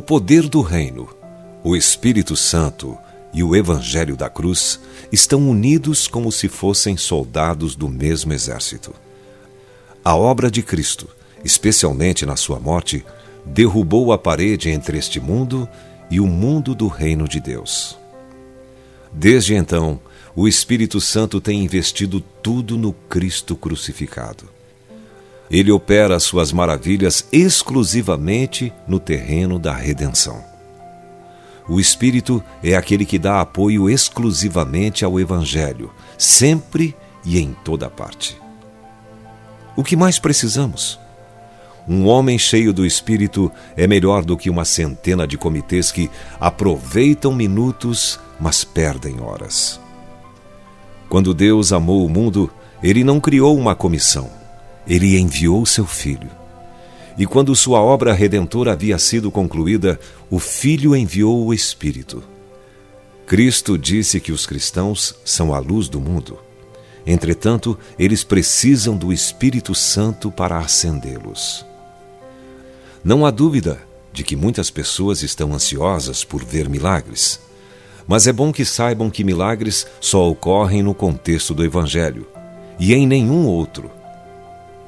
poder do reino, o Espírito Santo e o Evangelho da Cruz estão unidos como se fossem soldados do mesmo exército. A obra de Cristo, especialmente na sua morte, derrubou a parede entre este mundo e o mundo do reino de Deus. Desde então, o Espírito Santo tem investido tudo no Cristo crucificado. Ele opera suas maravilhas exclusivamente no terreno da redenção. O Espírito é aquele que dá apoio exclusivamente ao Evangelho, sempre e em toda parte. O que mais precisamos? Um homem cheio do Espírito é melhor do que uma centena de comitês que aproveitam minutos, mas perdem horas. Quando Deus amou o mundo, ele não criou uma comissão, ele enviou seu Filho. E quando sua obra redentora havia sido concluída, o Filho enviou o Espírito. Cristo disse que os cristãos são a luz do mundo. Entretanto, eles precisam do Espírito Santo para acendê-los. Não há dúvida de que muitas pessoas estão ansiosas por ver milagres. Mas é bom que saibam que milagres só ocorrem no contexto do Evangelho e em nenhum outro.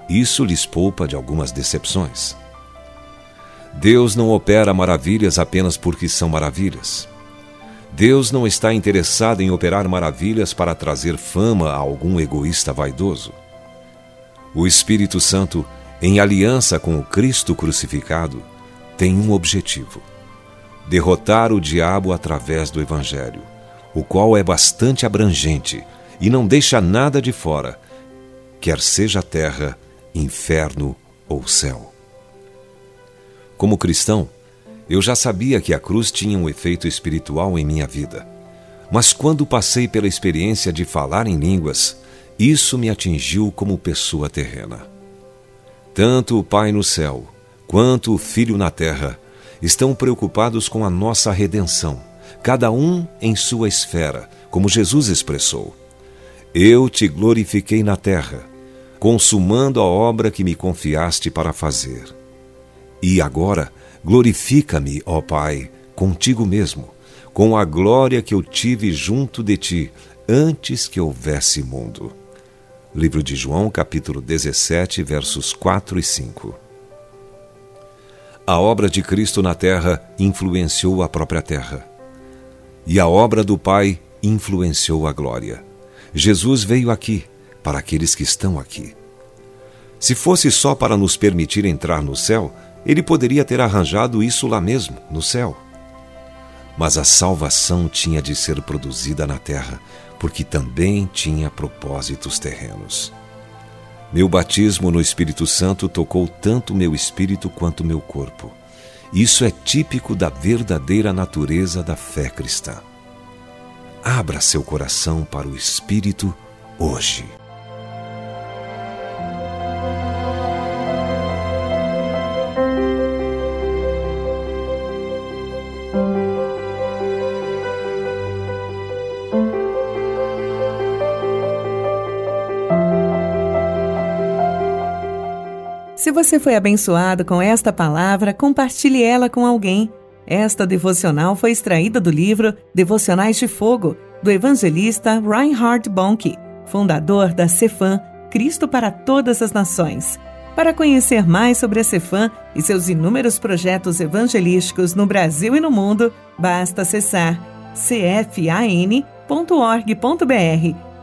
Isso lhes poupa de algumas decepções. Deus não opera maravilhas apenas porque são maravilhas. Deus não está interessado em operar maravilhas para trazer fama a algum egoísta vaidoso. O Espírito Santo em aliança com o Cristo crucificado, tem um objetivo: derrotar o diabo através do Evangelho, o qual é bastante abrangente e não deixa nada de fora, quer seja terra, inferno ou céu. Como cristão, eu já sabia que a cruz tinha um efeito espiritual em minha vida. Mas quando passei pela experiência de falar em línguas, isso me atingiu como pessoa terrena. Tanto o Pai no céu quanto o Filho na terra estão preocupados com a nossa redenção, cada um em sua esfera, como Jesus expressou. Eu te glorifiquei na terra, consumando a obra que me confiaste para fazer. E agora, glorifica-me, ó Pai, contigo mesmo, com a glória que eu tive junto de ti antes que houvesse mundo. Livro de João, capítulo 17, versos 4 e 5. A obra de Cristo na terra influenciou a própria terra. E a obra do Pai influenciou a glória. Jesus veio aqui, para aqueles que estão aqui. Se fosse só para nos permitir entrar no céu, ele poderia ter arranjado isso lá mesmo, no céu. Mas a salvação tinha de ser produzida na terra, porque também tinha propósitos terrenos. Meu batismo no Espírito Santo tocou tanto meu espírito quanto meu corpo. Isso é típico da verdadeira natureza da fé cristã. Abra seu coração para o Espírito hoje. Se você foi abençoado com esta palavra, compartilhe ela com alguém. Esta devocional foi extraída do livro Devocionais de Fogo, do evangelista Reinhard Bonnke, fundador da Cefam, Cristo para Todas as Nações. Para conhecer mais sobre a Cefam e seus inúmeros projetos evangelísticos no Brasil e no mundo, basta acessar cfan.org.br